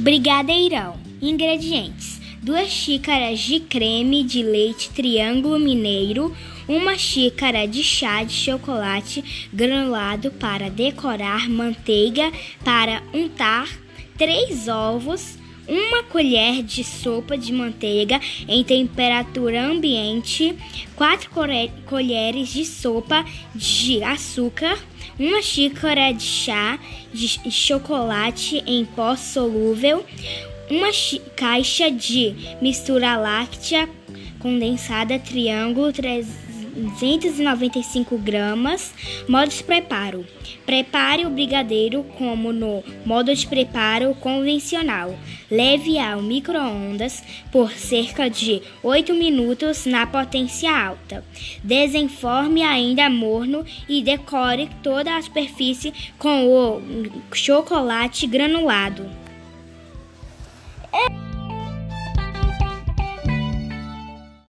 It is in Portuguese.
Brigadeirão. Ingredientes: 2 xícaras de creme de leite triângulo mineiro, uma xícara de chá de chocolate granulado para decorar, manteiga para untar, 3 ovos, uma colher de sopa de manteiga em temperatura ambiente, 4 colheres de sopa de açúcar, uma xícara de chá de chocolate em pó solúvel, uma caixa de mistura láctea condensada triângulo 395 gramas. Modo de preparo: prepare o brigadeiro como no modo de preparo convencional. Leve ao micro-ondas por cerca de 8 minutos na potência alta. Desenforme ainda morno e decore toda a superfície com o chocolate granulado.